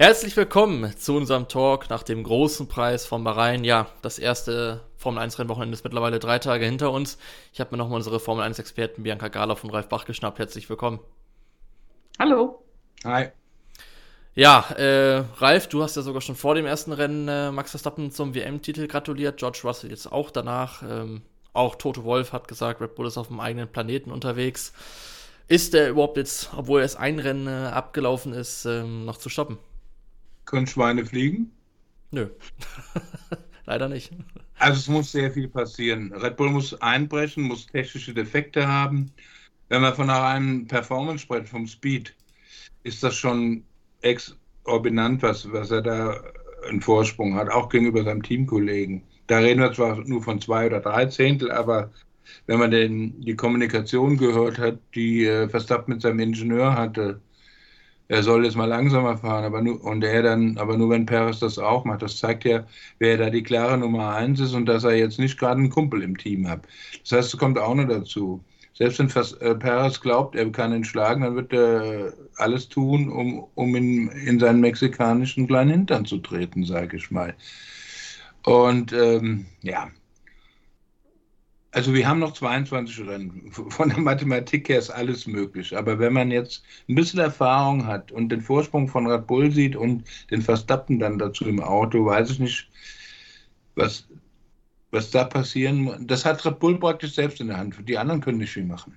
Herzlich willkommen zu unserem Talk nach dem großen Preis von Bahrain. Ja, das erste Formel 1 Rennwochenende ist mittlerweile drei Tage hinter uns. Ich habe mir nochmal unsere Formel 1 Experten Bianca Gala und Ralf Bach geschnappt. Herzlich willkommen. Hallo. Hi. Ja, äh, Ralf, du hast ja sogar schon vor dem ersten Rennen äh, Max Verstappen zum WM-Titel gratuliert. George Russell jetzt auch danach. Ähm, auch Toto Wolf hat gesagt, Red Bull ist auf dem eigenen Planeten unterwegs. Ist der überhaupt jetzt, obwohl erst ein Rennen äh, abgelaufen ist, ähm, noch zu stoppen? Können Schweine fliegen? Nö. Leider nicht. Also es muss sehr viel passieren. Red Bull muss einbrechen, muss technische Defekte haben. Wenn wir von einem Performance sprechen, vom Speed, ist das schon exorbitant, was, was er da einen Vorsprung hat, auch gegenüber seinem Teamkollegen. Da reden wir zwar nur von zwei oder drei Zehntel, aber wenn man den, die Kommunikation gehört hat, die äh, Verstappen mit seinem Ingenieur hatte, er soll jetzt mal langsamer fahren, aber nur, und er dann, aber nur wenn Perez das auch macht. Das zeigt ja, wer da die klare Nummer eins ist und dass er jetzt nicht gerade einen Kumpel im Team hat. Das heißt, es kommt auch noch dazu. Selbst wenn äh, Perez glaubt, er kann ihn schlagen, dann wird er alles tun, um, um in, in seinen mexikanischen kleinen Hintern zu treten, sage ich mal. Und ähm, ja, also wir haben noch 22 Rennen. Von der Mathematik her ist alles möglich. Aber wenn man jetzt ein bisschen Erfahrung hat und den Vorsprung von Red Bull sieht und den Verstappen dann dazu im Auto, weiß ich nicht, was, was da passieren muss. Das hat Red Bull praktisch selbst in der Hand. Die anderen können nicht viel machen.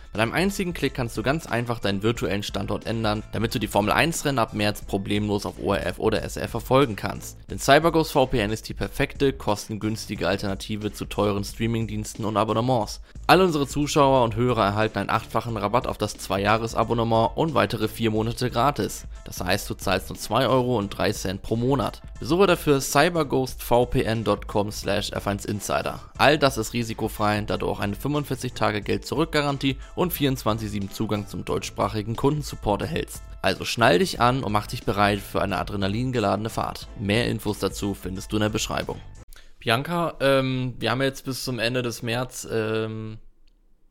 Mit einem einzigen Klick kannst du ganz einfach deinen virtuellen Standort ändern, damit du die Formel 1 Rennen ab März problemlos auf ORF oder SRF verfolgen kannst. Denn CyberGhost VPN ist die perfekte, kostengünstige Alternative zu teuren Streamingdiensten und Abonnements. Alle unsere Zuschauer und Hörer erhalten einen achtfachen Rabatt auf das 2-Jahres-Abonnement und weitere 4 Monate gratis. Das heißt, du zahlst nur 2 Euro und 3 Cent pro Monat. Besuche dafür cyberghostvpn.com slash f1insider. All das ist risikofrei, da du auch eine 45 Tage Geld-Zurück-Garantie 24-7 Zugang zum deutschsprachigen Kundensupport erhältst. Also schnall dich an und mach dich bereit für eine adrenalingeladene Fahrt. Mehr Infos dazu findest du in der Beschreibung. Bianca, ähm, wir haben jetzt bis zum Ende des März, ähm,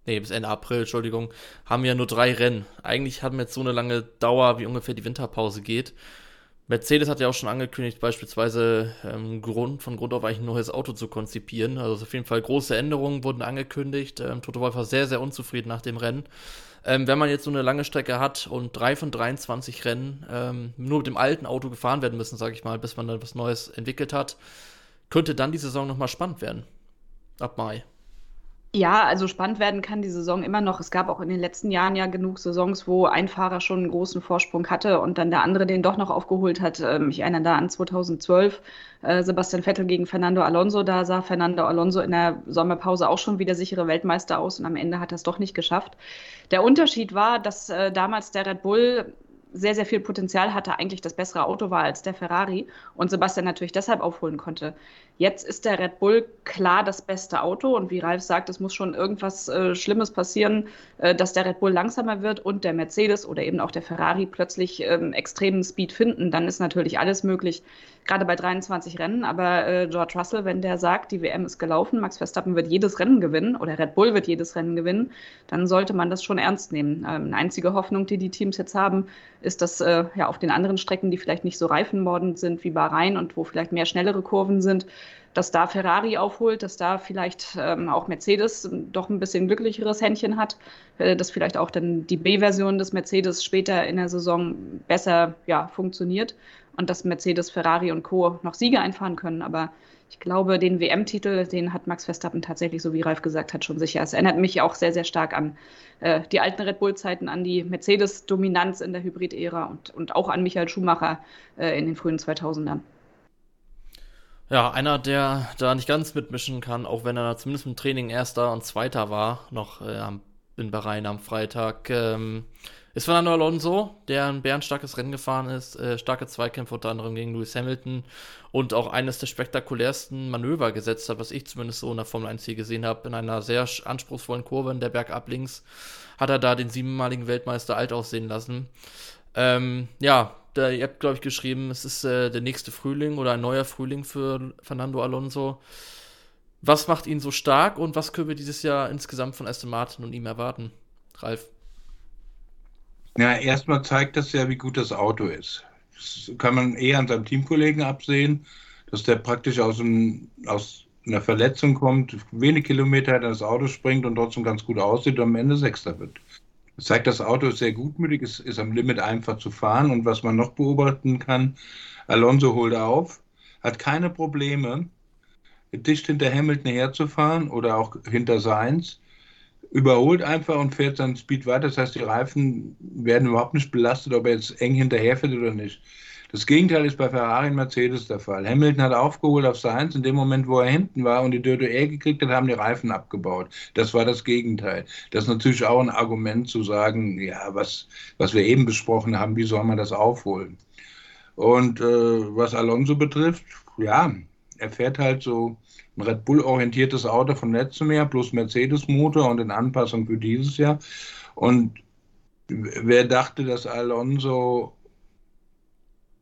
nee, bis Ende April, Entschuldigung, haben wir nur drei Rennen. Eigentlich haben wir jetzt so eine lange Dauer, wie ungefähr die Winterpause geht. Mercedes hat ja auch schon angekündigt, beispielsweise ähm, Grund, von Grund auf eigentlich ein neues Auto zu konzipieren. Also auf jeden Fall große Änderungen wurden angekündigt. Ähm, Toto Wolff war sehr, sehr unzufrieden nach dem Rennen. Ähm, wenn man jetzt so eine lange Strecke hat und drei von 23 Rennen ähm, nur mit dem alten Auto gefahren werden müssen, sage ich mal, bis man dann was Neues entwickelt hat, könnte dann die Saison nochmal spannend werden. Ab Mai. Ja, also spannend werden kann die Saison immer noch. Es gab auch in den letzten Jahren ja genug Saisons, wo ein Fahrer schon einen großen Vorsprung hatte und dann der andere den doch noch aufgeholt hat. Ähm, ich erinnere da an 2012, äh, Sebastian Vettel gegen Fernando Alonso. Da sah Fernando Alonso in der Sommerpause auch schon wieder sichere Weltmeister aus und am Ende hat er es doch nicht geschafft. Der Unterschied war, dass äh, damals der Red Bull sehr, sehr viel Potenzial hatte, eigentlich das bessere Auto war als der Ferrari und Sebastian natürlich deshalb aufholen konnte. Jetzt ist der Red Bull klar das beste Auto und wie Ralf sagt, es muss schon irgendwas äh, Schlimmes passieren, äh, dass der Red Bull langsamer wird und der Mercedes oder eben auch der Ferrari plötzlich ähm, extremen Speed finden. Dann ist natürlich alles möglich, gerade bei 23 Rennen. Aber äh, George Russell, wenn der sagt, die WM ist gelaufen, Max Verstappen wird jedes Rennen gewinnen oder Red Bull wird jedes Rennen gewinnen, dann sollte man das schon ernst nehmen. Ähm, eine einzige Hoffnung, die die Teams jetzt haben, ist, dass äh, ja auf den anderen Strecken, die vielleicht nicht so reifenmordend sind wie Bahrain und wo vielleicht mehr schnellere Kurven sind, dass da Ferrari aufholt, dass da vielleicht ähm, auch Mercedes doch ein bisschen glücklicheres Händchen hat, äh, dass vielleicht auch dann die B-Version des Mercedes später in der Saison besser ja, funktioniert und dass Mercedes, Ferrari und Co. noch Siege einfahren können. Aber ich glaube, den WM-Titel, den hat Max Verstappen tatsächlich, so wie Ralf gesagt hat, schon sicher. Es erinnert mich auch sehr, sehr stark an äh, die alten Red Bull-Zeiten, an die Mercedes-Dominanz in der Hybrid-Ära und, und auch an Michael Schumacher äh, in den frühen 2000ern. Ja, einer, der da nicht ganz mitmischen kann, auch wenn er zumindest im Training Erster und Zweiter war, noch äh, in Bahrain am Freitag, ähm, ist Fernando Alonso, der ein bärenstarkes Rennen gefahren ist, äh, starke Zweikämpfe unter anderem gegen Lewis Hamilton und auch eines der spektakulärsten Manöver gesetzt hat, was ich zumindest so in der Formel 1 hier gesehen habe, in einer sehr anspruchsvollen Kurve in der Bergab links, hat er da den siebenmaligen Weltmeister alt aussehen lassen. Ähm, ja, da, ihr habt, glaube ich, geschrieben, es ist äh, der nächste Frühling oder ein neuer Frühling für Fernando Alonso. Was macht ihn so stark und was können wir dieses Jahr insgesamt von Aston Martin und ihm erwarten? Ralf. Ja, erstmal zeigt das ja, wie gut das Auto ist. Das kann man eher an seinem Teamkollegen absehen, dass der praktisch aus, einem, aus einer Verletzung kommt, wenig Kilometer in das Auto springt und trotzdem ganz gut aussieht und am Ende Sechster wird. Das zeigt, das Auto ist sehr gutmütig, ist, ist am Limit einfach zu fahren und was man noch beobachten kann, Alonso holt auf, hat keine Probleme, dicht hinter Hamilton herzufahren oder auch hinter Seins, überholt einfach und fährt seinen Speed weiter. Das heißt, die Reifen werden überhaupt nicht belastet, ob er jetzt eng hinterherfährt oder nicht. Das Gegenteil ist bei Ferrari und Mercedes der Fall. Hamilton hat aufgeholt auf Sainz in dem Moment, wo er hinten war und die Dürre er gekriegt hat, haben die Reifen abgebaut. Das war das Gegenteil. Das ist natürlich auch ein Argument zu sagen, ja, was, was wir eben besprochen haben, wie soll man das aufholen? Und äh, was Alonso betrifft, ja, er fährt halt so ein Red Bull-orientiertes Auto von letztem Jahr plus Mercedes-Motor und in Anpassung für dieses Jahr. Und wer dachte, dass Alonso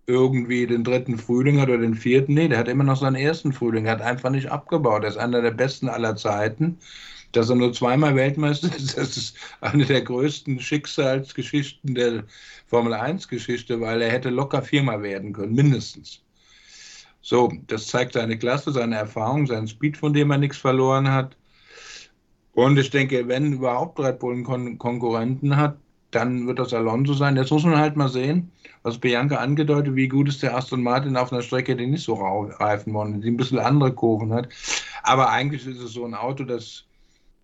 irgendwie den dritten Frühling hat oder den vierten? Nee, der hat immer noch seinen ersten Frühling. Hat einfach nicht abgebaut. Er ist einer der besten aller Zeiten. Dass er nur zweimal Weltmeister ist, das ist eine der größten Schicksalsgeschichten der Formel 1-Geschichte, weil er hätte locker viermal werden können, mindestens. So, das zeigt seine Klasse, seine Erfahrung, seinen Speed, von dem er nichts verloren hat. Und ich denke, wenn überhaupt Red Bull einen Kon Konkurrenten hat, dann wird das Alonso sein. Jetzt muss man halt mal sehen, was Bianca angedeutet, wie gut ist der Aston Martin auf einer Strecke, die nicht so reifen wollen, die ein bisschen andere Kurven hat. Aber eigentlich ist es so ein Auto, das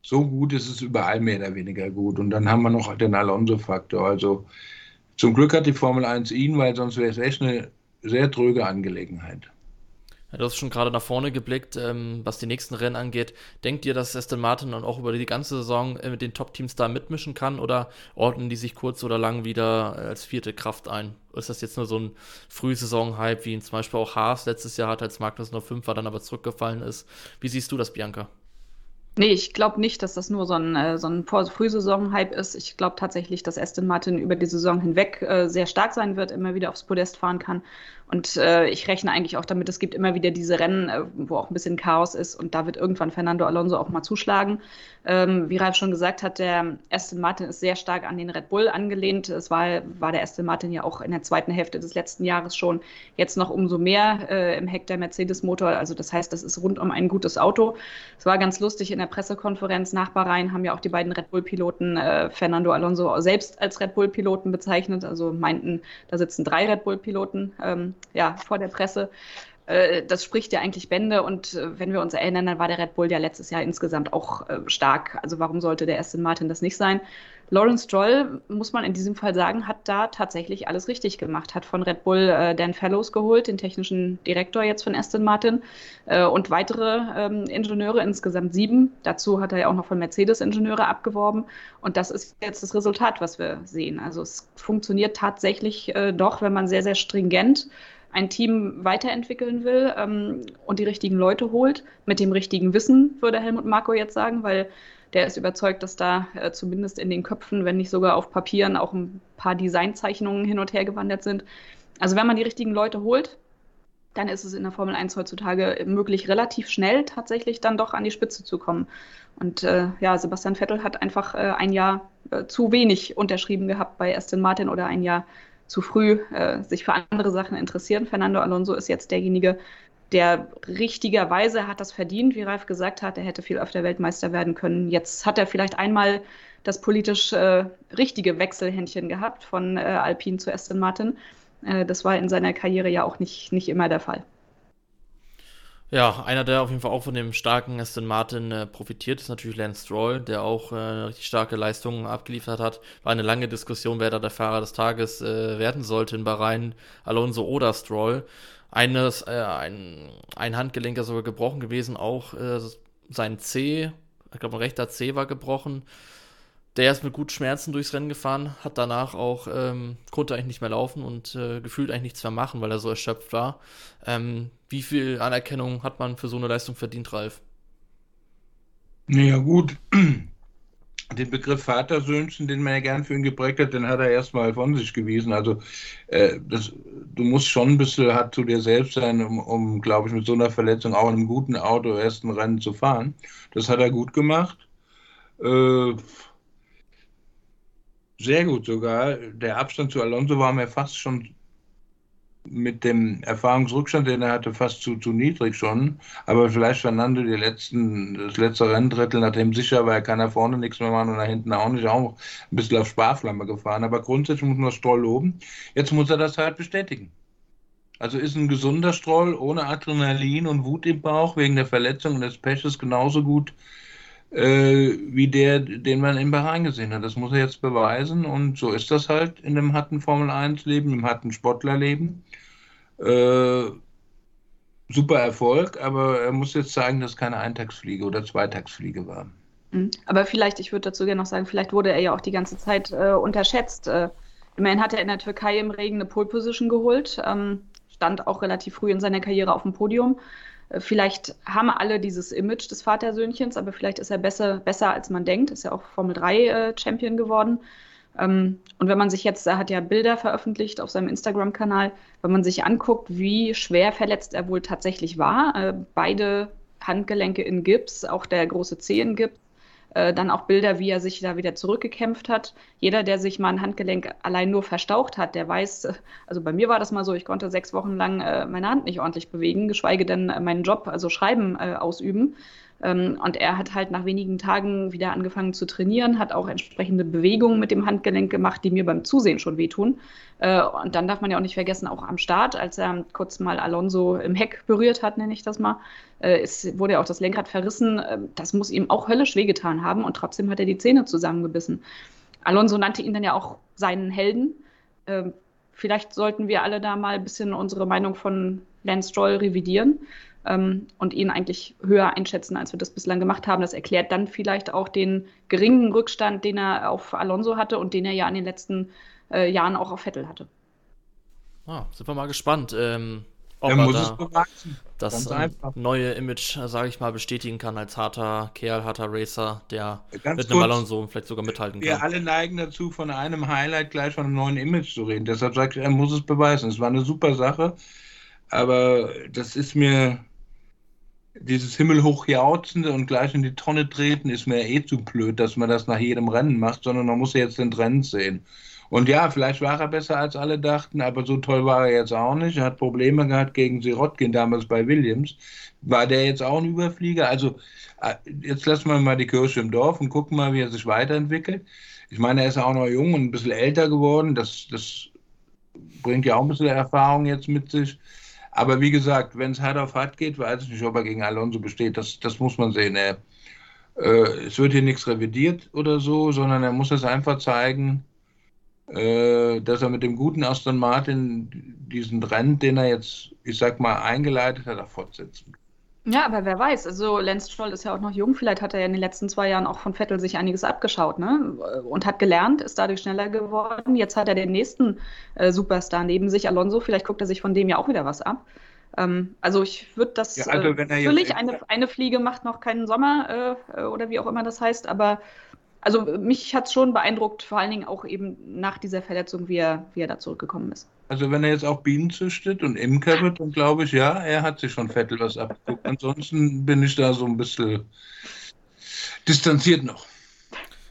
so gut ist, ist überall mehr oder weniger gut. Und dann haben wir noch den Alonso-Faktor. Also zum Glück hat die Formel 1 ihn, weil sonst wäre es echt eine sehr tröge Angelegenheit. Du hast schon gerade nach vorne geblickt, ähm, was die nächsten Rennen angeht. Denkt ihr, dass Aston Martin dann auch über die ganze Saison äh, mit den Top-Teams da mitmischen kann oder ordnen die sich kurz oder lang wieder äh, als vierte Kraft ein? Ist das jetzt nur so ein Frühsaison-Hype, wie ihn zum Beispiel auch Haas letztes Jahr hat, als Magnus noch fünf war, dann aber zurückgefallen ist? Wie siehst du das, Bianca? Nee, ich glaube nicht, dass das nur so ein, äh, so ein Frühsaison-Hype ist. Ich glaube tatsächlich, dass Aston Martin über die Saison hinweg äh, sehr stark sein wird, immer wieder aufs Podest fahren kann und äh, ich rechne eigentlich auch damit, es gibt immer wieder diese Rennen, äh, wo auch ein bisschen Chaos ist und da wird irgendwann Fernando Alonso auch mal zuschlagen. Ähm, wie Ralf schon gesagt hat, der Aston Martin ist sehr stark an den Red Bull angelehnt. Es war, war der Aston Martin ja auch in der zweiten Hälfte des letzten Jahres schon, jetzt noch umso mehr äh, im Heck der Mercedes-Motor. Also das heißt, das ist rundum ein gutes Auto. Es war ganz lustig in der Pressekonferenz nach Bahrain haben ja auch die beiden Red Bull-Piloten äh, Fernando Alonso selbst als Red Bull-Piloten bezeichnet. Also meinten, da sitzen drei Red Bull-Piloten. Ähm, ja, vor der Presse. Äh, das spricht ja eigentlich Bände und äh, wenn wir uns erinnern, dann war der Red Bull ja letztes Jahr insgesamt auch äh, stark. Also warum sollte der Aston Martin das nicht sein? Lawrence Stroll, muss man in diesem Fall sagen, hat da tatsächlich alles richtig gemacht. Hat von Red Bull äh, Dan Fellows geholt, den technischen Direktor jetzt von Aston Martin äh, und weitere ähm, Ingenieure, insgesamt sieben. Dazu hat er ja auch noch von Mercedes Ingenieure abgeworben. Und das ist jetzt das Resultat, was wir sehen. Also es funktioniert tatsächlich äh, doch, wenn man sehr, sehr stringent ein Team weiterentwickeln will ähm, und die richtigen Leute holt, mit dem richtigen Wissen, würde Helmut Marko jetzt sagen, weil der ist überzeugt, dass da äh, zumindest in den Köpfen, wenn nicht sogar auf Papieren, auch ein paar Designzeichnungen hin und her gewandert sind. Also wenn man die richtigen Leute holt, dann ist es in der Formel 1 heutzutage möglich, relativ schnell tatsächlich dann doch an die Spitze zu kommen. Und äh, ja, Sebastian Vettel hat einfach äh, ein Jahr äh, zu wenig unterschrieben gehabt bei Aston Martin oder ein Jahr zu früh äh, sich für andere Sachen interessieren. Fernando Alonso ist jetzt derjenige, der richtigerweise hat das verdient, wie Ralf gesagt hat. Er hätte viel öfter Weltmeister werden können. Jetzt hat er vielleicht einmal das politisch äh, richtige Wechselhändchen gehabt von äh, Alpine zu Aston Martin. Äh, das war in seiner Karriere ja auch nicht, nicht immer der Fall. Ja, einer, der auf jeden Fall auch von dem starken Aston Martin äh, profitiert, ist natürlich Lance Stroll, der auch äh, richtig starke Leistungen abgeliefert hat. War eine lange Diskussion, wer da der Fahrer des Tages äh, werden sollte in Bahrain, Alonso oder Stroll. Eines, äh, ein, ein Handgelenk ist sogar gebrochen gewesen, auch äh, sein C, ich glaube, ein rechter C war gebrochen. Der ist mit gut Schmerzen durchs Rennen gefahren, hat danach auch, ähm, konnte eigentlich nicht mehr laufen und äh, gefühlt eigentlich nichts mehr machen, weil er so erschöpft war. Ähm, wie viel Anerkennung hat man für so eine Leistung verdient, Ralf? Naja, gut. den Begriff Vatersöhnchen, den man ja gern für ihn geprägt hat, den hat er erstmal von sich gewiesen. Also äh, das, du musst schon ein bisschen hart zu dir selbst sein, um, um glaube ich, mit so einer Verletzung auch in einem guten Auto ersten Rennen zu fahren. Das hat er gut gemacht. Äh, sehr gut sogar. Der Abstand zu Alonso war mir fast schon mit dem Erfahrungsrückstand, den er hatte, fast zu, zu niedrig schon. Aber vielleicht Fernando die letzten, das letzte Renndrittel, nachdem sicher war, er kann da vorne nichts mehr machen und da hinten auch nicht, auch ein bisschen auf Sparflamme gefahren. Aber grundsätzlich muss man Stroll loben. Jetzt muss er das halt bestätigen. Also ist ein gesunder Stroll ohne Adrenalin und Wut im Bauch wegen der Verletzung und des Peches genauso gut äh, wie der, den man in Bahrain gesehen hat. Das muss er jetzt beweisen und so ist das halt in dem harten Formel-1-Leben, im harten Sportlerleben. Äh, super Erfolg, aber er muss jetzt zeigen, dass keine Eintagsfliege oder Zweitagsfliege war. Mhm. Aber vielleicht, ich würde dazu gerne noch sagen, vielleicht wurde er ja auch die ganze Zeit äh, unterschätzt. Äh, immerhin hat er in der Türkei im Regen eine Pole Position geholt, ähm, stand auch relativ früh in seiner Karriere auf dem Podium. Äh, vielleicht haben alle dieses Image des Vatersöhnchens, aber vielleicht ist er besser, besser als man denkt. Ist ja auch Formel 3 äh, Champion geworden. Ähm, und wenn man sich jetzt, er hat ja Bilder veröffentlicht auf seinem Instagram-Kanal, wenn man sich anguckt, wie schwer verletzt er wohl tatsächlich war, äh, beide Handgelenke in Gips, auch der große Zeh in Gips, äh, dann auch Bilder, wie er sich da wieder zurückgekämpft hat. Jeder, der sich mal ein Handgelenk allein nur verstaucht hat, der weiß, äh, also bei mir war das mal so, ich konnte sechs Wochen lang äh, meine Hand nicht ordentlich bewegen, geschweige denn äh, meinen Job, also Schreiben äh, ausüben. Ähm, und er hat halt nach wenigen Tagen wieder angefangen zu trainieren, hat auch entsprechende Bewegungen mit dem Handgelenk gemacht, die mir beim Zusehen schon wehtun. Äh, und dann darf man ja auch nicht vergessen, auch am Start, als er kurz mal Alonso im Heck berührt hat, nenne ich das mal, äh, ist, wurde ja auch das Lenkrad verrissen. Äh, das muss ihm auch höllisch wehgetan haben und trotzdem hat er die Zähne zusammengebissen. Alonso nannte ihn dann ja auch seinen Helden. Ähm, vielleicht sollten wir alle da mal ein bisschen unsere Meinung von Lance Stroll revidieren ähm, und ihn eigentlich höher einschätzen, als wir das bislang gemacht haben. Das erklärt dann vielleicht auch den geringen Rückstand, den er auf Alonso hatte und den er ja in den letzten äh, Jahren auch auf Vettel hatte. Ah, sind wir mal gespannt. Ähm, ob er, da das äh, neue Image, sage ich mal, bestätigen kann als harter Kerl, harter Racer, der Ganz mit einem Alonso vielleicht sogar mithalten kann. Wir alle neigen dazu, von einem Highlight gleich von einem neuen Image zu reden. Deshalb sage ich, er muss es beweisen. Es war eine super Sache, aber das ist mir dieses himmelhoch jauchzende und gleich in die Tonne treten ist mir eh zu blöd, dass man das nach jedem Rennen macht, sondern man muss jetzt den Trend sehen. Und ja, vielleicht war er besser als alle dachten, aber so toll war er jetzt auch nicht. Er hat Probleme gehabt gegen Sirotkin damals bei Williams. War der jetzt auch ein Überflieger? Also äh, jetzt lassen wir mal die Kirche im Dorf und gucken mal, wie er sich weiterentwickelt. Ich meine, er ist auch noch jung und ein bisschen älter geworden. Das, das bringt ja auch ein bisschen Erfahrung jetzt mit sich. Aber wie gesagt, wenn es hart auf hart geht, weiß ich nicht, ob er gegen Alonso besteht. Das, das muss man sehen. Er, äh, es wird hier nichts revidiert oder so, sondern er muss es einfach zeigen, äh, dass er mit dem guten Aston Martin diesen Trend, den er jetzt, ich sag mal, eingeleitet hat, auch fortsetzen kann. Ja, aber wer weiß, also Lance Stroll ist ja auch noch jung, vielleicht hat er ja in den letzten zwei Jahren auch von Vettel sich einiges abgeschaut, ne? Und hat gelernt, ist dadurch schneller geworden. Jetzt hat er den nächsten äh, Superstar neben sich, Alonso, vielleicht guckt er sich von dem ja auch wieder was ab. Ähm, also ich würde das ja, also äh, natürlich, eine, eine Fliege macht noch keinen Sommer äh, oder wie auch immer das heißt, aber also mich hat es schon beeindruckt, vor allen Dingen auch eben nach dieser Verletzung, wie er, wie er da zurückgekommen ist. Also wenn er jetzt auch Bienen züchtet und Imker wird, dann glaube ich, ja, er hat sich von Vettel was abgeguckt. Ansonsten bin ich da so ein bisschen distanziert noch.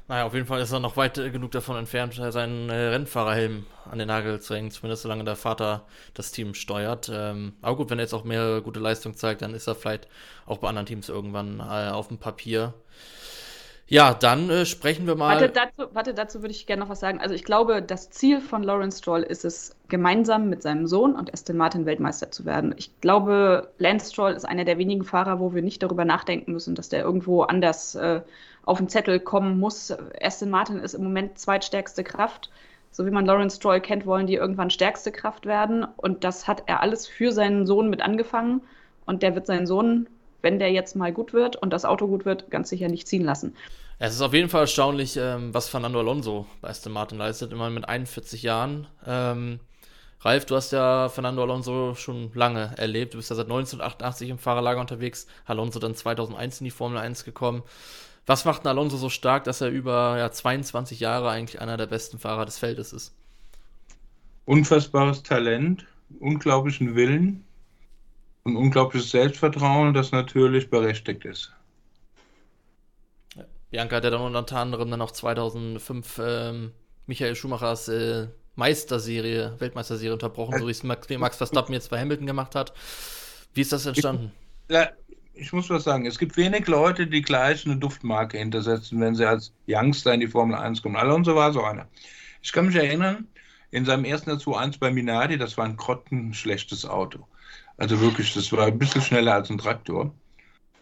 Naja, auf jeden Fall ist er noch weit genug davon entfernt, seinen äh, Rennfahrerhelm an den Nagel zu hängen, zumindest solange der Vater das Team steuert. Ähm, aber gut, wenn er jetzt auch mehr gute Leistung zeigt, dann ist er vielleicht auch bei anderen Teams irgendwann äh, auf dem Papier. Ja, dann äh, sprechen wir mal. Warte dazu, warte, dazu würde ich gerne noch was sagen. Also ich glaube, das Ziel von Lawrence Stroll ist es, gemeinsam mit seinem Sohn und Aston Martin Weltmeister zu werden. Ich glaube, Lance Stroll ist einer der wenigen Fahrer, wo wir nicht darüber nachdenken müssen, dass der irgendwo anders äh, auf den Zettel kommen muss. Aston Martin ist im Moment zweitstärkste Kraft. So wie man Lawrence Stroll kennt, wollen die irgendwann stärkste Kraft werden. Und das hat er alles für seinen Sohn mit angefangen. Und der wird seinen Sohn wenn der jetzt mal gut wird und das Auto gut wird, ganz sicher nicht ziehen lassen. Es ist auf jeden Fall erstaunlich, ähm, was Fernando Alonso bei Aston Martin leistet, immer mit 41 Jahren. Ähm, Ralf, du hast ja Fernando Alonso schon lange erlebt. Du bist ja seit 1988 im Fahrerlager unterwegs. Alonso dann 2001 in die Formel 1 gekommen. Was macht Alonso so stark, dass er über ja, 22 Jahre eigentlich einer der besten Fahrer des Feldes ist? Unfassbares Talent, unglaublichen Willen und unglaubliches Selbstvertrauen, das natürlich berechtigt ist. Bianca hat ja dann unter anderem dann auch 2005 ähm, Michael Schumachers äh, Meisterserie, Weltmeisterserie unterbrochen, so wie es Max, Max Verstappen jetzt bei Hamilton gemacht hat. Wie ist das entstanden? Ja, ich muss was sagen. Es gibt wenig Leute, die gleich eine Duftmarke hintersetzen, wenn sie als Youngster in die Formel 1 kommen. Alonso war so einer. Ich kann mich erinnern, in seinem ersten 2-1 bei Minardi, das war ein grottenschlechtes Auto. Also wirklich, das war ein bisschen schneller als ein Traktor.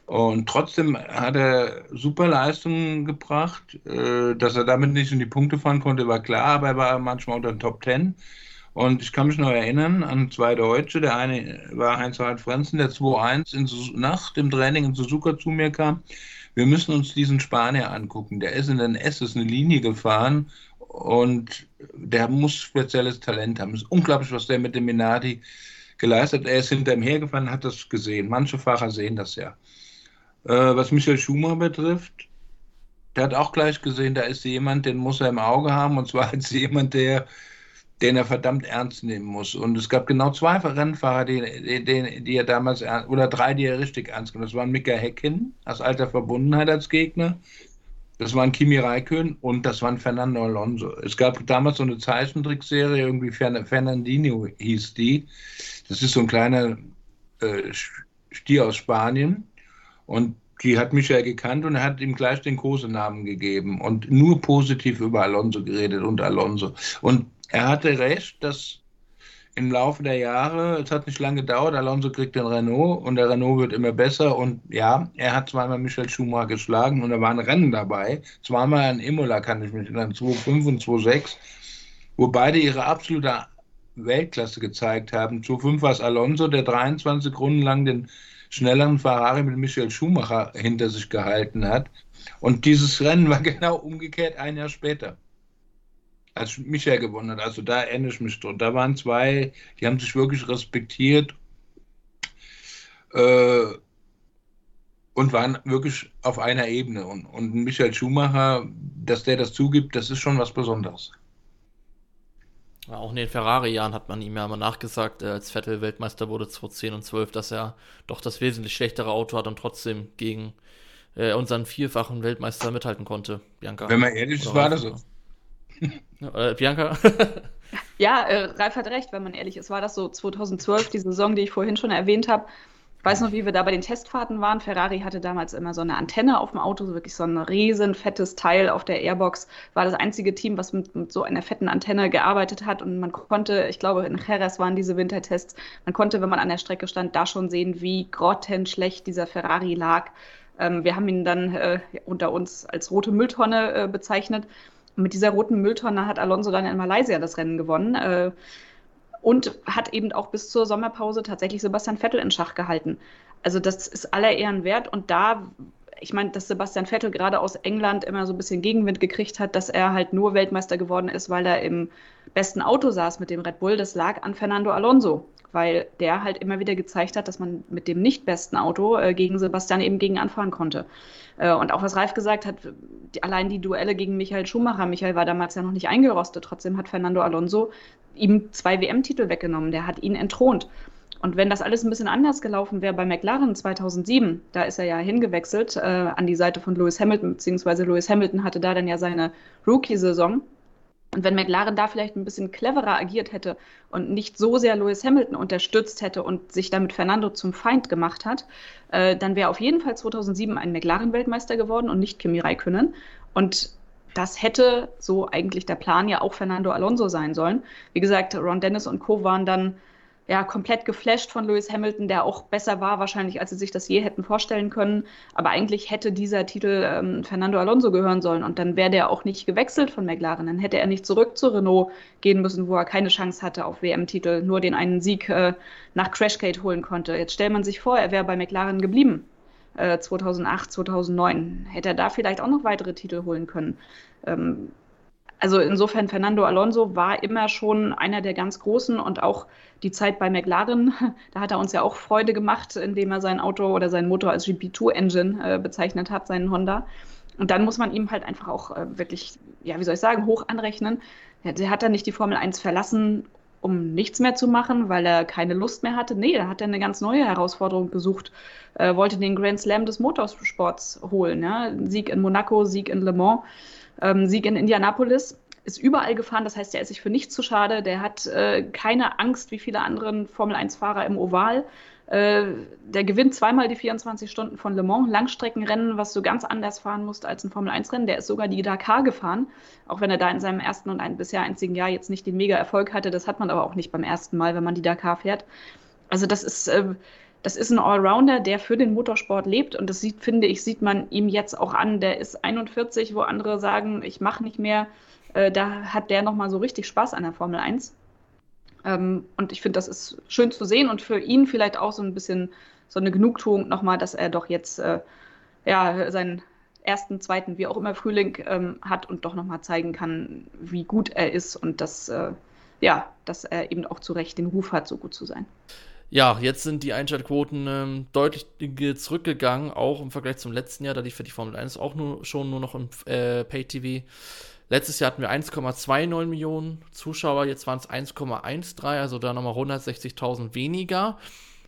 Und trotzdem hat er super Leistungen gebracht. Äh, dass er damit nicht in die Punkte fahren konnte, war klar, aber er war manchmal unter den Top Ten. Und ich kann mich noch erinnern an zwei Deutsche. Der eine war Heinz-Harald Frenzen, der 2-1 nach dem Training in Suzuka zu mir kam. Wir müssen uns diesen Spanier angucken. Der ist in den S, ist eine Linie gefahren und der muss spezielles Talent haben. Es ist unglaublich, was der mit dem Minardi geleistet. Er ist hinter ihm hergefahren, hat das gesehen. Manche Fahrer sehen das ja. Äh, was Michael Schumacher betrifft, der hat auch gleich gesehen, da ist jemand, den muss er im Auge haben, und zwar als jemand, der, den er verdammt ernst nehmen muss. Und es gab genau zwei Rennfahrer, die, die, die er damals, oder drei, die er richtig ernst genommen hat. Das waren Mika Häkkinen als alter Verbundenheit als Gegner, das waren Kimi Räikkönen und das waren Fernando Alonso. Es gab damals so eine Zeichentrickserie, irgendwie Fernandinho hieß die. Das ist so ein kleiner äh, Stier aus Spanien. Und die hat Michael gekannt und hat ihm gleich den Kosenamen gegeben und nur positiv über Alonso geredet und Alonso. Und er hatte recht, dass im Laufe der Jahre, es hat nicht lange gedauert, Alonso kriegt den Renault und der Renault wird immer besser und ja, er hat zweimal Michael Schumacher geschlagen und da waren Rennen dabei, zweimal an Imola kann ich mich erinnern, 2.5 und 2.6, wo beide ihre absolute Weltklasse gezeigt haben. 2.5 war es Alonso, der 23 Runden lang den schnelleren Ferrari mit Michael Schumacher hinter sich gehalten hat. Und dieses Rennen war genau umgekehrt ein Jahr später, als Michael gewonnen hat. Also da erinnere ich mich dran. Da waren zwei, die haben sich wirklich respektiert äh, und waren wirklich auf einer Ebene. Und, und Michael Schumacher, dass der das zugibt, das ist schon was Besonderes. Auch in den Ferrari-Jahren hat man ihm ja immer nachgesagt, äh, als Vettel Weltmeister wurde 2010 und 12, dass er doch das wesentlich schlechtere Auto hat und trotzdem gegen äh, unseren vierfachen Weltmeister mithalten konnte, Bianca. Wenn man ehrlich ist, war das so. Äh, Bianca? ja, äh, Ralf hat recht, wenn man ehrlich ist, war das so 2012, die Saison, die ich vorhin schon erwähnt habe. Ich weiß noch, wie wir da bei den Testfahrten waren. Ferrari hatte damals immer so eine Antenne auf dem Auto, so wirklich so ein riesen fettes Teil auf der Airbox. War das einzige Team, was mit, mit, so einer fetten Antenne gearbeitet hat. Und man konnte, ich glaube, in Jerez waren diese Wintertests, man konnte, wenn man an der Strecke stand, da schon sehen, wie grottenschlecht dieser Ferrari lag. Ähm, wir haben ihn dann äh, unter uns als rote Mülltonne äh, bezeichnet. Mit dieser roten Mülltonne hat Alonso dann in Malaysia das Rennen gewonnen. Äh, und hat eben auch bis zur Sommerpause tatsächlich Sebastian Vettel in Schach gehalten. Also das ist aller Ehren wert und da ich meine, dass Sebastian Vettel gerade aus England immer so ein bisschen Gegenwind gekriegt hat, dass er halt nur Weltmeister geworden ist, weil er im besten Auto saß mit dem Red Bull. Das lag an Fernando Alonso, weil der halt immer wieder gezeigt hat, dass man mit dem nicht besten Auto äh, gegen Sebastian eben gegen anfahren konnte. Äh, und auch was Ralf gesagt hat, die, allein die Duelle gegen Michael Schumacher, Michael war damals ja noch nicht eingerostet, trotzdem hat Fernando Alonso ihm zwei WM-Titel weggenommen, der hat ihn entthront. Und wenn das alles ein bisschen anders gelaufen wäre bei McLaren 2007, da ist er ja hingewechselt äh, an die Seite von Lewis Hamilton, beziehungsweise Lewis Hamilton hatte da dann ja seine Rookie-Saison. Und wenn McLaren da vielleicht ein bisschen cleverer agiert hätte und nicht so sehr Lewis Hamilton unterstützt hätte und sich damit Fernando zum Feind gemacht hat, äh, dann wäre auf jeden Fall 2007 ein McLaren-Weltmeister geworden und nicht Kimi Räikkönen. Und das hätte so eigentlich der Plan ja auch Fernando Alonso sein sollen. Wie gesagt, Ron Dennis und Co. waren dann ja, komplett geflasht von Lewis Hamilton, der auch besser war wahrscheinlich, als sie sich das je hätten vorstellen können. Aber eigentlich hätte dieser Titel ähm, Fernando Alonso gehören sollen und dann wäre der auch nicht gewechselt von McLaren. Dann hätte er nicht zurück zu Renault gehen müssen, wo er keine Chance hatte auf WM-Titel, nur den einen Sieg äh, nach Crashgate holen konnte. Jetzt stellt man sich vor, er wäre bei McLaren geblieben. 2008, äh, 2009. Hätte er da vielleicht auch noch weitere Titel holen können. Ähm, also insofern, Fernando Alonso war immer schon einer der ganz Großen und auch die Zeit bei McLaren, da hat er uns ja auch Freude gemacht, indem er sein Auto oder sein Motor als GP2-Engine äh, bezeichnet hat, seinen Honda. Und dann muss man ihm halt einfach auch äh, wirklich, ja, wie soll ich sagen, hoch anrechnen. Der, der hat dann nicht die Formel 1 verlassen, um nichts mehr zu machen, weil er keine Lust mehr hatte. Nee, da hat er eine ganz neue Herausforderung gesucht. Er wollte den Grand Slam des Motorsports holen. Ja? Sieg in Monaco, Sieg in Le Mans, ähm, Sieg in Indianapolis. Ist überall gefahren, das heißt, er ist sich für nichts zu schade. Der hat äh, keine Angst wie viele andere Formel-1-Fahrer im Oval. Äh, der gewinnt zweimal die 24 Stunden von Le Mans, Langstreckenrennen, was du ganz anders fahren musst als ein Formel-1-Rennen. Der ist sogar die Dakar gefahren, auch wenn er da in seinem ersten und ein bisher einzigen Jahr jetzt nicht den Mega-Erfolg hatte. Das hat man aber auch nicht beim ersten Mal, wenn man die Dakar fährt. Also das ist, äh, das ist ein Allrounder, der für den Motorsport lebt und das sieht, finde ich, sieht man ihm jetzt auch an. Der ist 41, wo andere sagen, ich mache nicht mehr. Äh, da hat der nochmal so richtig Spaß an der Formel 1. Ähm, und ich finde, das ist schön zu sehen und für ihn vielleicht auch so ein bisschen so eine Genugtuung nochmal, dass er doch jetzt äh, ja, seinen ersten, zweiten, wie auch immer Frühling ähm, hat und doch nochmal zeigen kann, wie gut er ist und dass, äh, ja, dass er eben auch zu Recht den Ruf hat, so gut zu sein. Ja, jetzt sind die Einschaltquoten ähm, deutlich zurückgegangen, auch im Vergleich zum letzten Jahr. Da lief für die Formel 1 auch nur, schon nur noch im äh, Pay-TV. Letztes Jahr hatten wir 1,29 Millionen Zuschauer, jetzt waren es 1,13, also da nochmal 160.000 weniger.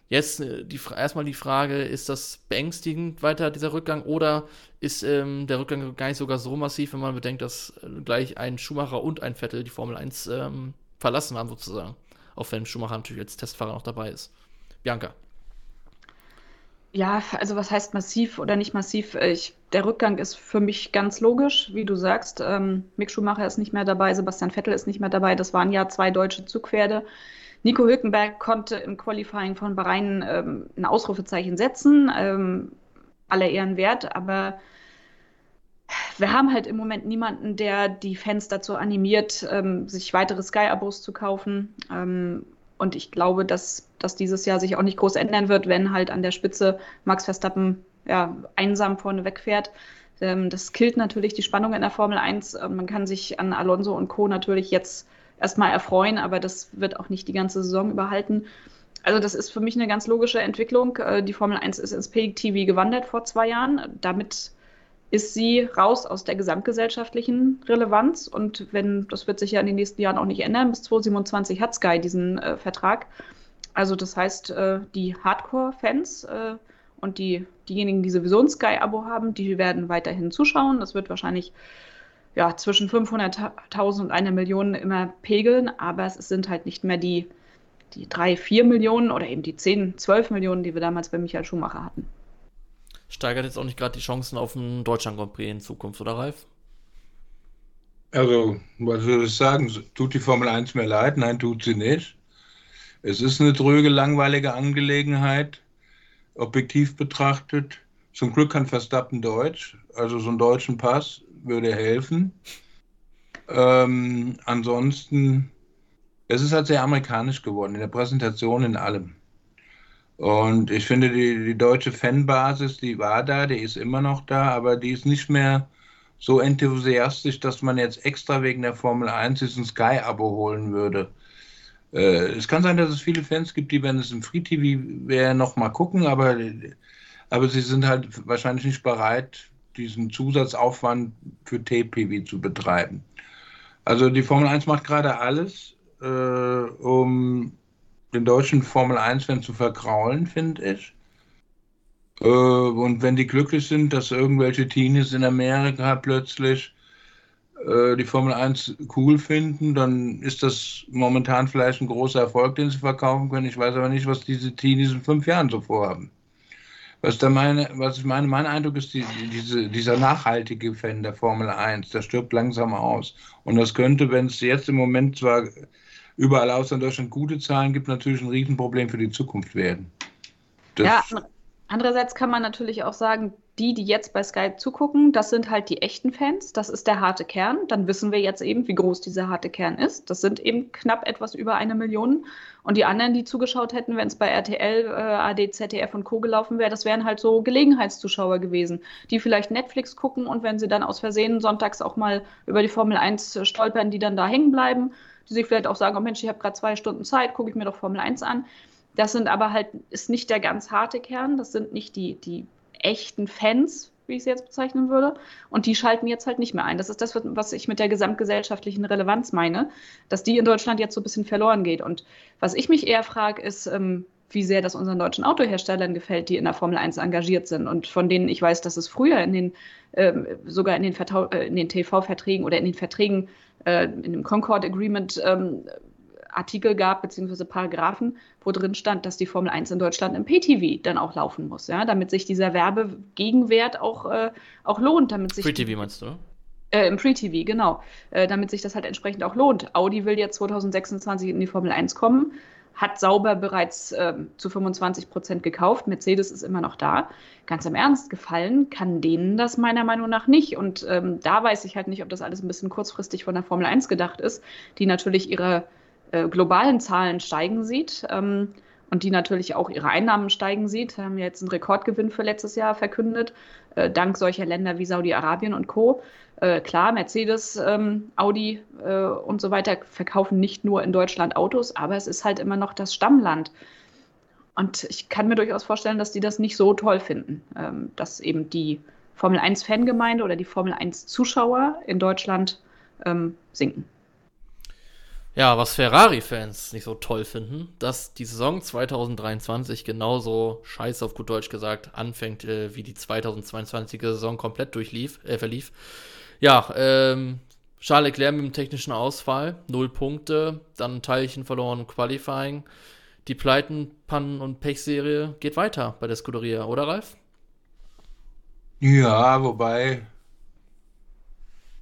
Jetzt äh, die, erstmal die Frage, ist das beängstigend weiter, dieser Rückgang, oder ist ähm, der Rückgang gar nicht sogar so massiv, wenn man bedenkt, dass äh, gleich ein Schumacher und ein Vettel die Formel 1 ähm, verlassen haben, sozusagen. Auch wenn Schumacher natürlich als Testfahrer noch dabei ist. Bianca. Ja, also was heißt massiv oder nicht massiv? Ich, der Rückgang ist für mich ganz logisch, wie du sagst. Ähm, Mick Schumacher ist nicht mehr dabei, Sebastian Vettel ist nicht mehr dabei. Das waren ja zwei deutsche Zugpferde. Nico Hülkenberg konnte im Qualifying von Bahrain ähm, ein Ausrufezeichen setzen, ähm, aller Ehren wert, aber wir haben halt im Moment niemanden, der die Fans dazu animiert, ähm, sich weitere Sky-Abos zu kaufen. Ähm, und ich glaube, dass, dass dieses Jahr sich auch nicht groß ändern wird, wenn halt an der Spitze Max Verstappen ja, einsam vorne wegfährt. Ähm, das killt natürlich die Spannung in der Formel 1. Und man kann sich an Alonso und Co. natürlich jetzt erstmal erfreuen, aber das wird auch nicht die ganze Saison überhalten. Also das ist für mich eine ganz logische Entwicklung. Äh, die Formel 1 ist ins Pay-TV gewandert vor zwei Jahren. Damit ist sie raus aus der gesamtgesellschaftlichen Relevanz. Und wenn, das wird sich ja in den nächsten Jahren auch nicht ändern, bis 2027 hat Sky diesen äh, Vertrag. Also das heißt, äh, die Hardcore-Fans äh, und die, diejenigen, die sowieso ein Sky-Abo haben, die werden weiterhin zuschauen. Das wird wahrscheinlich ja, zwischen 500.000 und einer Million immer pegeln, aber es sind halt nicht mehr die, die drei, vier Millionen oder eben die 10, 12 Millionen, die wir damals bei Michael Schumacher hatten steigert jetzt auch nicht gerade die Chancen auf einen Deutschland Grand Prix in Zukunft, oder Ralf? Also, was soll ich sagen? Tut die Formel 1 mir leid? Nein, tut sie nicht. Es ist eine dröge, langweilige Angelegenheit, objektiv betrachtet. Zum Glück kann Verstappen Deutsch, also so einen deutschen Pass würde helfen. Ähm, ansonsten, es ist halt sehr amerikanisch geworden, in der Präsentation, in allem. Und ich finde, die, die deutsche Fanbasis, die war da, die ist immer noch da, aber die ist nicht mehr so enthusiastisch, dass man jetzt extra wegen der Formel 1 diesen Sky-Abo holen würde. Äh, es kann sein, dass es viele Fans gibt, die, wenn es im Free-TV wäre, noch mal gucken, aber, aber sie sind halt wahrscheinlich nicht bereit, diesen Zusatzaufwand für TPV zu betreiben. Also die Formel 1 macht gerade alles, äh, um den deutschen Formel 1-Fan zu verkraulen, finde ich. Äh, und wenn die glücklich sind, dass irgendwelche Teenies in Amerika plötzlich äh, die Formel 1 cool finden, dann ist das momentan vielleicht ein großer Erfolg, den sie verkaufen können. Ich weiß aber nicht, was diese Teenies in fünf Jahren so vorhaben. Was, da meine, was ich meine, mein Eindruck ist, die, diese, dieser nachhaltige Fan der Formel 1, der stirbt langsam aus. Und das könnte, wenn es jetzt im Moment zwar überall außer in Deutschland gute Zahlen gibt, natürlich ein Riesenproblem für die Zukunft werden. Das ja, andererseits kann man natürlich auch sagen, die, die jetzt bei Skype zugucken, das sind halt die echten Fans, das ist der harte Kern. Dann wissen wir jetzt eben, wie groß dieser harte Kern ist. Das sind eben knapp etwas über eine Million. Und die anderen, die zugeschaut hätten, wenn es bei RTL, äh, AD, ZDF und Co. gelaufen wäre, das wären halt so Gelegenheitszuschauer gewesen, die vielleicht Netflix gucken und wenn sie dann aus Versehen sonntags auch mal über die Formel 1 stolpern, die dann da hängen bleiben die sich vielleicht auch sagen, oh Mensch, ich habe gerade zwei Stunden Zeit, gucke ich mir doch Formel 1 an. Das sind aber halt, ist nicht der ganz harte Kern, das sind nicht die, die echten Fans, wie ich sie jetzt bezeichnen würde. Und die schalten jetzt halt nicht mehr ein. Das ist das, was ich mit der gesamtgesellschaftlichen Relevanz meine, dass die in Deutschland jetzt so ein bisschen verloren geht. Und was ich mich eher frage, ist, ähm, wie sehr das unseren deutschen Autoherstellern gefällt, die in der Formel 1 engagiert sind und von denen ich weiß, dass es früher in den, ähm, sogar in den, äh, TV-Verträgen oder in den Verträgen, äh, in dem Concord Agreement ähm, Artikel gab, beziehungsweise Paragraphen, wo drin stand, dass die Formel 1 in Deutschland im PTV dann auch laufen muss, ja, damit sich dieser Werbegegenwert auch, äh, auch lohnt, damit sich. Free-TV meinst du? Äh, Im Free-TV, genau. Äh, damit sich das halt entsprechend auch lohnt. Audi will jetzt 2026 in die Formel 1 kommen hat sauber bereits ähm, zu 25 Prozent gekauft. Mercedes ist immer noch da. Ganz im Ernst, gefallen kann denen das meiner Meinung nach nicht. Und ähm, da weiß ich halt nicht, ob das alles ein bisschen kurzfristig von der Formel 1 gedacht ist, die natürlich ihre äh, globalen Zahlen steigen sieht. Ähm, und die natürlich auch ihre Einnahmen steigen sieht. Wir haben jetzt einen Rekordgewinn für letztes Jahr verkündet, äh, dank solcher Länder wie Saudi-Arabien und Co. Äh, klar, Mercedes, ähm, Audi äh, und so weiter verkaufen nicht nur in Deutschland Autos, aber es ist halt immer noch das Stammland. Und ich kann mir durchaus vorstellen, dass die das nicht so toll finden, ähm, dass eben die Formel 1-Fangemeinde oder die Formel 1-Zuschauer in Deutschland ähm, sinken. Ja, was Ferrari-Fans nicht so toll finden, dass die Saison 2023 genauso scheiße auf gut Deutsch gesagt anfängt, äh, wie die 2022er Saison komplett durchlief, äh, verlief. Ja, ähm, Charles Leclerc mit dem technischen Ausfall, null Punkte, dann ein Teilchen verloren Qualifying. Die Pleiten, Pannen und Pechserie geht weiter bei der Scuderia, oder Ralf? Ja, wobei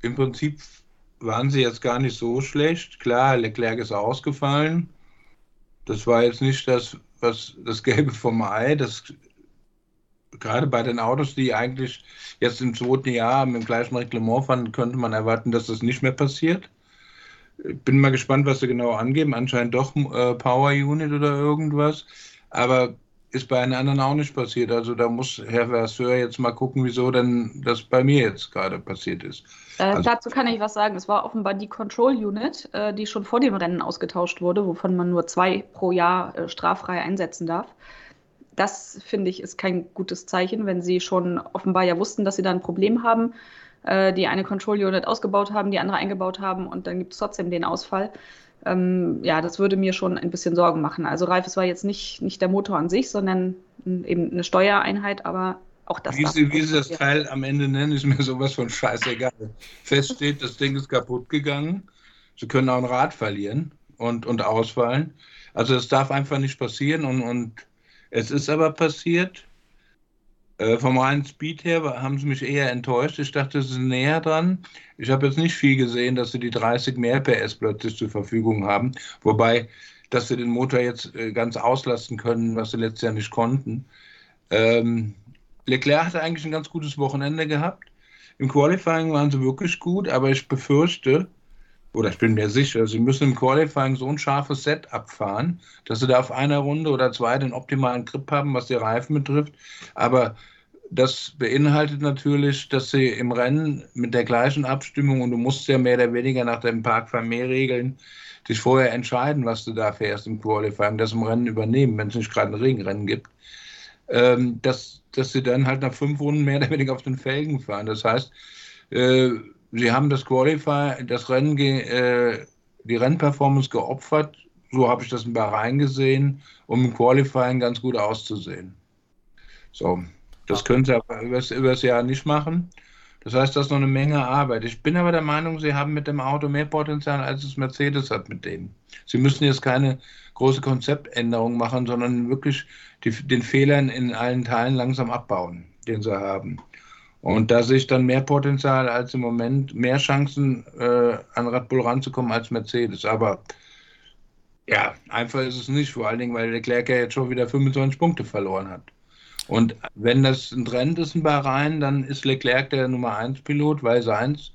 im Prinzip waren sie jetzt gar nicht so schlecht. Klar, Leclerc ist ausgefallen. Das war jetzt nicht das, was das Gelbe vom Ei. Das gerade bei den Autos, die eigentlich jetzt im zweiten Jahr mit dem gleichen Reglement fahren, könnte man erwarten, dass das nicht mehr passiert. Ich bin mal gespannt, was sie genau angeben. Anscheinend doch äh, Power Unit oder irgendwas. Aber ist bei den anderen auch nicht passiert. Also da muss Herr Verseur jetzt mal gucken, wieso denn das bei mir jetzt gerade passiert ist. Äh, also, dazu kann ich was sagen. Es war offenbar die Control Unit, äh, die schon vor dem Rennen ausgetauscht wurde, wovon man nur zwei pro Jahr äh, straffrei einsetzen darf. Das finde ich ist kein gutes Zeichen, wenn sie schon offenbar ja wussten, dass sie da ein Problem haben, äh, die eine Control Unit ausgebaut haben, die andere eingebaut haben und dann gibt es trotzdem den Ausfall ähm, ja, das würde mir schon ein bisschen Sorgen machen. Also Ralf, es war jetzt nicht, nicht der Motor an sich, sondern eben eine Steuereinheit, aber auch das. Wie sie, wie sie das Teil am Ende nennen, ist mir sowas von scheißegal. Fest steht, das Ding ist kaputt gegangen. Sie können auch ein Rad verlieren und, und ausfallen. Also das darf einfach nicht passieren und, und es ist aber passiert. Äh, vom reinen Speed her haben sie mich eher enttäuscht. Ich dachte, sie sind näher dran. Ich habe jetzt nicht viel gesehen, dass sie die 30 mehr PS plötzlich zur Verfügung haben. Wobei, dass sie den Motor jetzt äh, ganz auslasten können, was sie letztes Jahr nicht konnten. Ähm, Leclerc hatte eigentlich ein ganz gutes Wochenende gehabt. Im Qualifying waren sie wirklich gut, aber ich befürchte, oder ich bin mir sicher, sie müssen im Qualifying so ein scharfes Set abfahren, dass sie da auf einer Runde oder zwei den optimalen Grip haben, was die Reifen betrifft. Aber das beinhaltet natürlich, dass sie im Rennen mit der gleichen Abstimmung und du musst ja mehr oder weniger nach den Park-Regeln dich vorher entscheiden, was du da fährst im Qualifying, das im Rennen übernehmen, wenn es nicht gerade ein Regenrennen gibt, ähm, dass, dass sie dann halt nach fünf Runden mehr oder weniger auf den Felgen fahren. Das heißt, äh, sie haben das Qualifying, das Rennen, äh, die Rennperformance geopfert, so habe ich das in Bahrain gesehen, um im Qualifying ganz gut auszusehen. So, das können sie aber übers, übers Jahr nicht machen. Das heißt, das ist noch eine Menge Arbeit. Ich bin aber der Meinung, sie haben mit dem Auto mehr Potenzial, als es Mercedes hat mit dem. Sie müssen jetzt keine große Konzeptänderung machen, sondern wirklich die, den Fehlern in allen Teilen langsam abbauen, den sie haben. Und da sehe ich dann mehr Potenzial als im Moment, mehr Chancen äh, an Red Bull ranzukommen als Mercedes. Aber ja, einfach ist es nicht, vor allen Dingen, weil Leclerc ja jetzt schon wieder 25 Punkte verloren hat. Und wenn das ein Trend ist in Bahrain, dann ist Leclerc der Nummer 1 Pilot, weil seins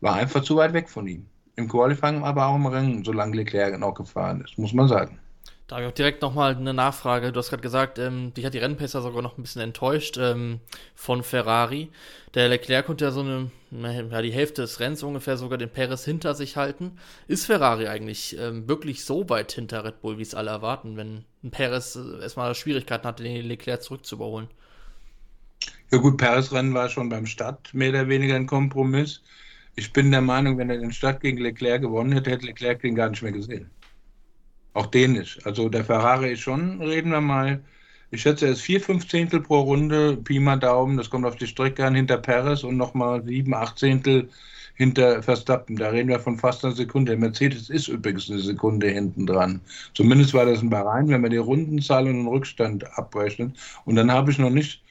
war einfach zu weit weg von ihm. Im Qualifying, aber auch im Rennen, solange Leclerc noch gefahren ist, muss man sagen. Da habe ich auch direkt nochmal eine Nachfrage. Du hast gerade gesagt, ähm, dich hat die Rennpässe sogar noch ein bisschen enttäuscht ähm, von Ferrari. Der Leclerc konnte ja so eine, ja, die Hälfte des Rennens ungefähr sogar den Perez hinter sich halten. Ist Ferrari eigentlich ähm, wirklich so weit hinter Red Bull, wie es alle erwarten, wenn ein Perez äh, erstmal Schwierigkeiten hatte, den Leclerc zurückzuüberholen? Ja gut, Paris-Rennen war schon beim Start mehr oder weniger ein Kompromiss. Ich bin der Meinung, wenn er den Start gegen Leclerc gewonnen hätte, hätte Leclerc den gar nicht mehr gesehen. Auch den nicht. Also der Ferrari ist schon, reden wir mal, ich schätze, er ist vier, fünf Zehntel pro Runde, Pi mal Daumen, das kommt auf die Strecke an, hinter Perez und nochmal sieben, acht Zehntel hinter Verstappen. Da reden wir von fast einer Sekunde. Der Mercedes ist übrigens eine Sekunde hinten dran. Zumindest war das in Bahrain, wenn man die Rundenzahl und den Rückstand abrechnet. Und dann habe ich noch nicht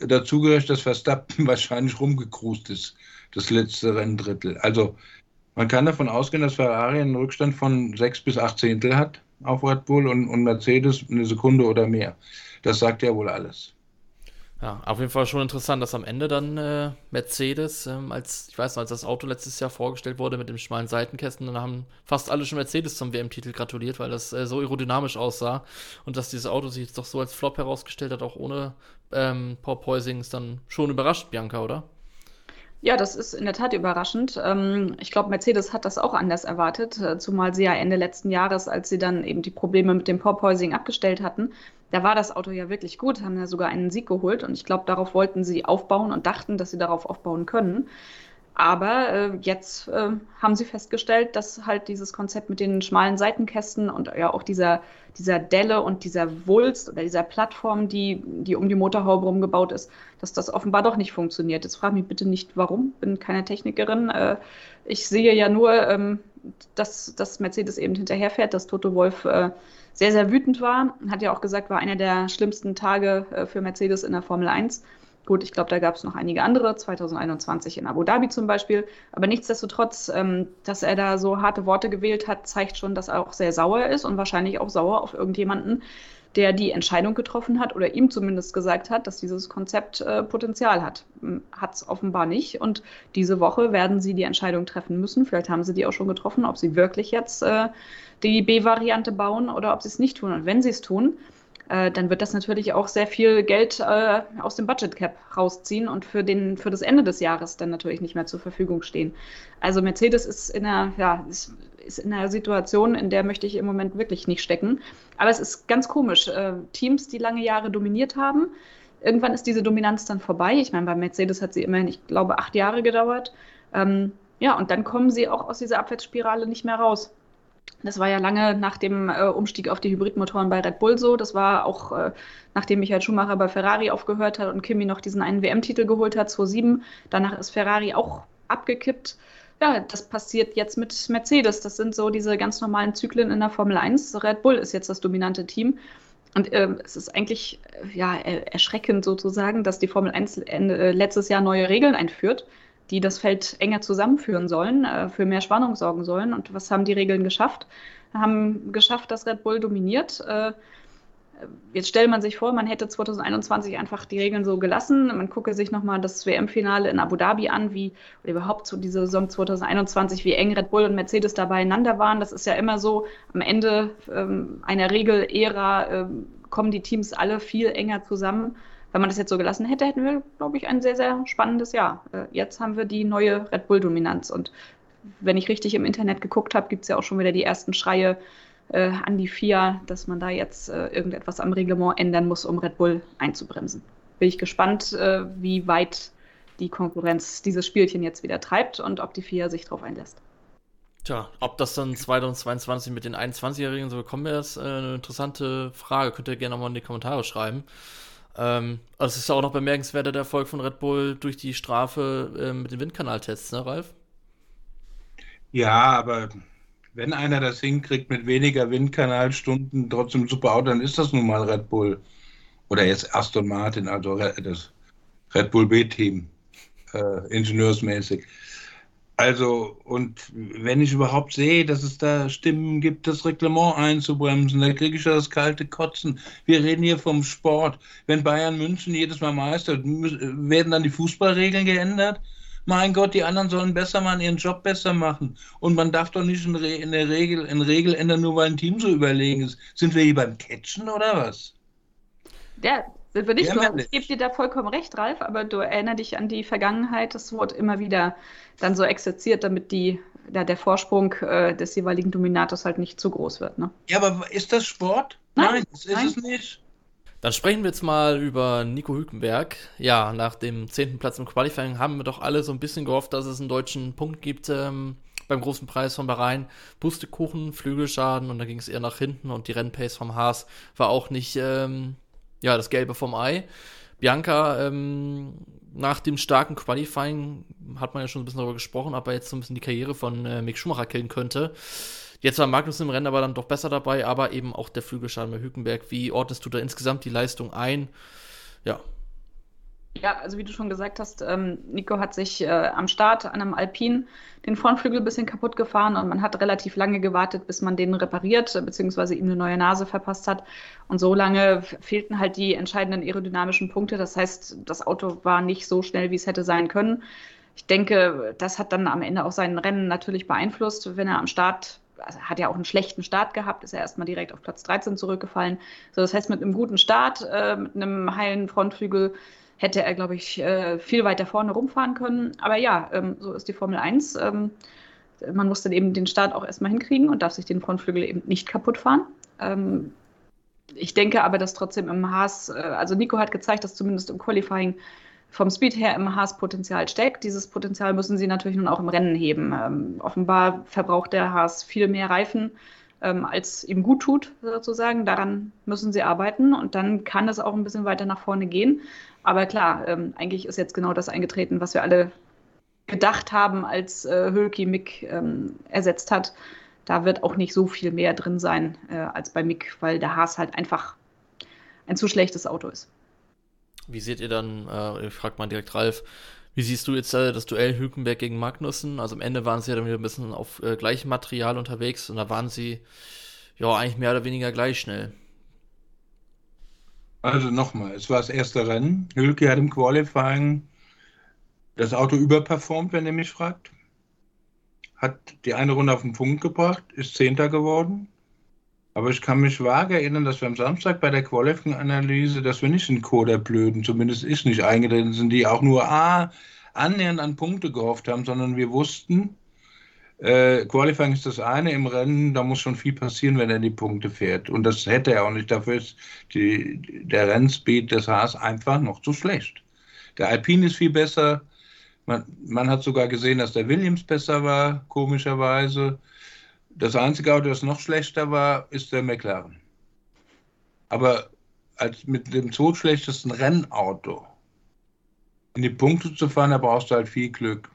dazu gehört, dass Verstappen wahrscheinlich rumgekrust ist, das letzte Renndrittel. Also man kann davon ausgehen, dass Ferrari einen Rückstand von sechs bis acht Zehntel hat auf Red Bull und, und Mercedes eine Sekunde oder mehr. Das sagt ja wohl alles. Ja, auf jeden Fall schon interessant, dass am Ende dann äh, Mercedes, ähm, als, ich weiß noch, als das Auto letztes Jahr vorgestellt wurde mit dem schmalen Seitenkästen, dann haben fast alle schon Mercedes zum WM-Titel gratuliert, weil das äh, so aerodynamisch aussah und dass dieses Auto sich jetzt doch so als Flop herausgestellt hat, auch ohne ähm, Porpoising, ist dann schon überrascht, Bianca, oder? Ja, das ist in der Tat überraschend. Ähm, ich glaube, Mercedes hat das auch anders erwartet, äh, zumal sie ja Ende letzten Jahres, als sie dann eben die Probleme mit dem Porpoising abgestellt hatten, da war das Auto ja wirklich gut, haben ja sogar einen Sieg geholt und ich glaube, darauf wollten sie aufbauen und dachten, dass sie darauf aufbauen können. Aber äh, jetzt äh, haben sie festgestellt, dass halt dieses Konzept mit den schmalen Seitenkästen und ja auch dieser, dieser Delle und dieser Wulst oder dieser Plattform, die, die um die Motorhaube rumgebaut ist, dass das offenbar doch nicht funktioniert. Jetzt frage mich bitte nicht, warum. Bin keine Technikerin. Äh, ich sehe ja nur, ähm, dass, dass Mercedes eben hinterherfährt, dass Toto Wolf äh, sehr, sehr wütend war. Hat ja auch gesagt, war einer der schlimmsten Tage äh, für Mercedes in der Formel 1. Gut, ich glaube, da gab es noch einige andere, 2021 in Abu Dhabi zum Beispiel. Aber nichtsdestotrotz, ähm, dass er da so harte Worte gewählt hat, zeigt schon, dass er auch sehr sauer ist und wahrscheinlich auch sauer auf irgendjemanden, der die Entscheidung getroffen hat oder ihm zumindest gesagt hat, dass dieses Konzept äh, Potenzial hat. Hm, hat es offenbar nicht. Und diese Woche werden sie die Entscheidung treffen müssen. Vielleicht haben sie die auch schon getroffen, ob sie wirklich jetzt äh, die B-Variante bauen oder ob sie es nicht tun. Und wenn sie es tun, äh, dann wird das natürlich auch sehr viel Geld äh, aus dem Budget Cap rausziehen und für, den, für das Ende des Jahres dann natürlich nicht mehr zur Verfügung stehen. Also Mercedes ist in einer, ja, ist, ist in einer Situation, in der möchte ich im Moment wirklich nicht stecken. Aber es ist ganz komisch. Äh, Teams, die lange Jahre dominiert haben, irgendwann ist diese Dominanz dann vorbei. Ich meine, bei Mercedes hat sie immerhin, ich glaube, acht Jahre gedauert. Ähm, ja, und dann kommen sie auch aus dieser Abwärtsspirale nicht mehr raus. Das war ja lange nach dem äh, Umstieg auf die Hybridmotoren bei Red Bull so. Das war auch, äh, nachdem Michael Schumacher bei Ferrari aufgehört hat und Kimi noch diesen einen WM-Titel geholt hat, 2007. Danach ist Ferrari auch abgekippt. Ja, das passiert jetzt mit Mercedes. Das sind so diese ganz normalen Zyklen in der Formel 1. Red Bull ist jetzt das dominante Team. Und äh, es ist eigentlich äh, ja, erschreckend sozusagen, dass die Formel 1 äh, letztes Jahr neue Regeln einführt die das Feld enger zusammenführen sollen, äh, für mehr Spannung sorgen sollen. Und was haben die Regeln geschafft? Haben geschafft, dass Red Bull dominiert. Äh, jetzt stellt man sich vor, man hätte 2021 einfach die Regeln so gelassen. Man gucke sich nochmal das WM-Finale in Abu Dhabi an, wie oder überhaupt so diese Saison 2021, wie eng Red Bull und Mercedes da beieinander waren. Das ist ja immer so, am Ende ähm, einer Regel-Ära ähm, kommen die Teams alle viel enger zusammen wenn man das jetzt so gelassen hätte, hätten wir, glaube ich, ein sehr, sehr spannendes Jahr. Äh, jetzt haben wir die neue Red Bull-Dominanz und wenn ich richtig im Internet geguckt habe, gibt es ja auch schon wieder die ersten Schreie äh, an die FIA, dass man da jetzt äh, irgendetwas am Reglement ändern muss, um Red Bull einzubremsen. Bin ich gespannt, äh, wie weit die Konkurrenz dieses Spielchen jetzt wieder treibt und ob die FIA sich darauf einlässt. Tja, ob das dann 2022 mit den 21-Jährigen so bekommen wäre, ist äh, eine interessante Frage. Könnt ihr gerne nochmal in die Kommentare schreiben. Ähm, also es ist auch noch bemerkenswerter der Erfolg von Red Bull durch die Strafe äh, mit den Windkanaltests, ne, Ralf? Ja, aber wenn einer das hinkriegt mit weniger Windkanalstunden, trotzdem super Auto, dann ist das nun mal Red Bull. Oder jetzt Aston Martin, also das Red Bull B-Team, äh, ingenieursmäßig. Also, und wenn ich überhaupt sehe, dass es da Stimmen gibt, das Reglement einzubremsen, dann kriege ich ja das kalte Kotzen. Wir reden hier vom Sport. Wenn Bayern München jedes Mal meistert, werden dann die Fußballregeln geändert? Mein Gott, die anderen sollen besser machen, ihren Job besser machen. Und man darf doch nicht in, der Regel, in Regel ändern, nur weil ein Team so überlegen ist. Sind wir hier beim Catchen oder was? Ja, sind wir nicht. Ja, du, ich gebe dir da vollkommen recht, Ralf, aber du erinnerst dich an die Vergangenheit. Das wurde immer wieder dann so exerziert, damit die, ja, der Vorsprung äh, des jeweiligen Dominators halt nicht zu groß wird. Ne? Ja, aber ist das Sport? Nein, Nein das ist Nein. es nicht. Dann sprechen wir jetzt mal über Nico Hülkenberg. Ja, nach dem zehnten Platz im Qualifying haben wir doch alle so ein bisschen gehofft, dass es einen deutschen Punkt gibt ähm, beim großen Preis von Bahrain. Pustekuchen, Flügelschaden und da ging es eher nach hinten und die Rennpace vom Haas war auch nicht ähm, ja, das Gelbe vom Ei. Bianca, ähm, nach dem starken Qualifying hat man ja schon ein bisschen darüber gesprochen, ob er jetzt so ein bisschen die Karriere von äh, Mick Schumacher killen könnte. Jetzt war Magnus im Rennen aber dann doch besser dabei, aber eben auch der Flügelschaden bei Hülkenberg. Wie ordnest du da insgesamt die Leistung ein? Ja. Ja, also wie du schon gesagt hast, ähm, Nico hat sich äh, am Start an einem Alpin den Frontflügel ein bisschen kaputt gefahren und man hat relativ lange gewartet, bis man den repariert, beziehungsweise ihm eine neue Nase verpasst hat. Und so lange fehlten halt die entscheidenden aerodynamischen Punkte. Das heißt, das Auto war nicht so schnell, wie es hätte sein können. Ich denke, das hat dann am Ende auch sein Rennen natürlich beeinflusst, wenn er am Start also hat ja auch einen schlechten Start gehabt, ist er erstmal direkt auf Platz 13 zurückgefallen. So, das heißt, mit einem guten Start, äh, mit einem heilen Frontflügel hätte er, glaube ich, äh, viel weiter vorne rumfahren können. Aber ja, ähm, so ist die Formel 1. Ähm, man muss dann eben den Start auch erstmal hinkriegen und darf sich den Frontflügel eben nicht kaputt fahren. Ähm, ich denke aber, dass trotzdem im Haas, äh, also Nico hat gezeigt, dass zumindest im Qualifying vom Speed her im Haas Potenzial steckt. Dieses Potenzial müssen sie natürlich nun auch im Rennen heben. Offenbar verbraucht der Haas viel mehr Reifen, ähm, als ihm gut tut, sozusagen. Daran müssen sie arbeiten und dann kann es auch ein bisschen weiter nach vorne gehen. Aber klar, ähm, eigentlich ist jetzt genau das eingetreten, was wir alle gedacht haben, als äh, Hülki Mick ähm, ersetzt hat. Da wird auch nicht so viel mehr drin sein äh, als bei Mick, weil der Haas halt einfach ein zu schlechtes Auto ist. Wie seht ihr dann, äh, ich frag mal direkt Ralf, wie siehst du jetzt äh, das Duell Hülkenberg gegen Magnussen? Also am Ende waren sie ja dann wieder ein bisschen auf äh, gleichem Material unterwegs und da waren sie ja eigentlich mehr oder weniger gleich schnell. Also nochmal, es war das erste Rennen. Hülke hat im Qualifying das Auto überperformt, wenn ihr mich fragt. Hat die eine Runde auf den Punkt gebracht, ist Zehnter geworden. Aber ich kann mich vage erinnern, dass wir am Samstag bei der Qualifying-Analyse, dass wir nicht in Chor der Blöden, zumindest ist nicht eingetreten sind, die auch nur ah, annähernd an Punkte gehofft haben, sondern wir wussten, äh, Qualifying ist das eine, im Rennen, da muss schon viel passieren, wenn er die Punkte fährt. Und das hätte er auch nicht. Dafür ist die, der Rennspeed des Haas einfach noch zu schlecht. Der Alpine ist viel besser. Man, man hat sogar gesehen, dass der Williams besser war, komischerweise. Das einzige Auto, das noch schlechter war, ist der McLaren. Aber als mit dem zweitschlechtesten Rennauto in die Punkte zu fahren, da brauchst du halt viel Glück.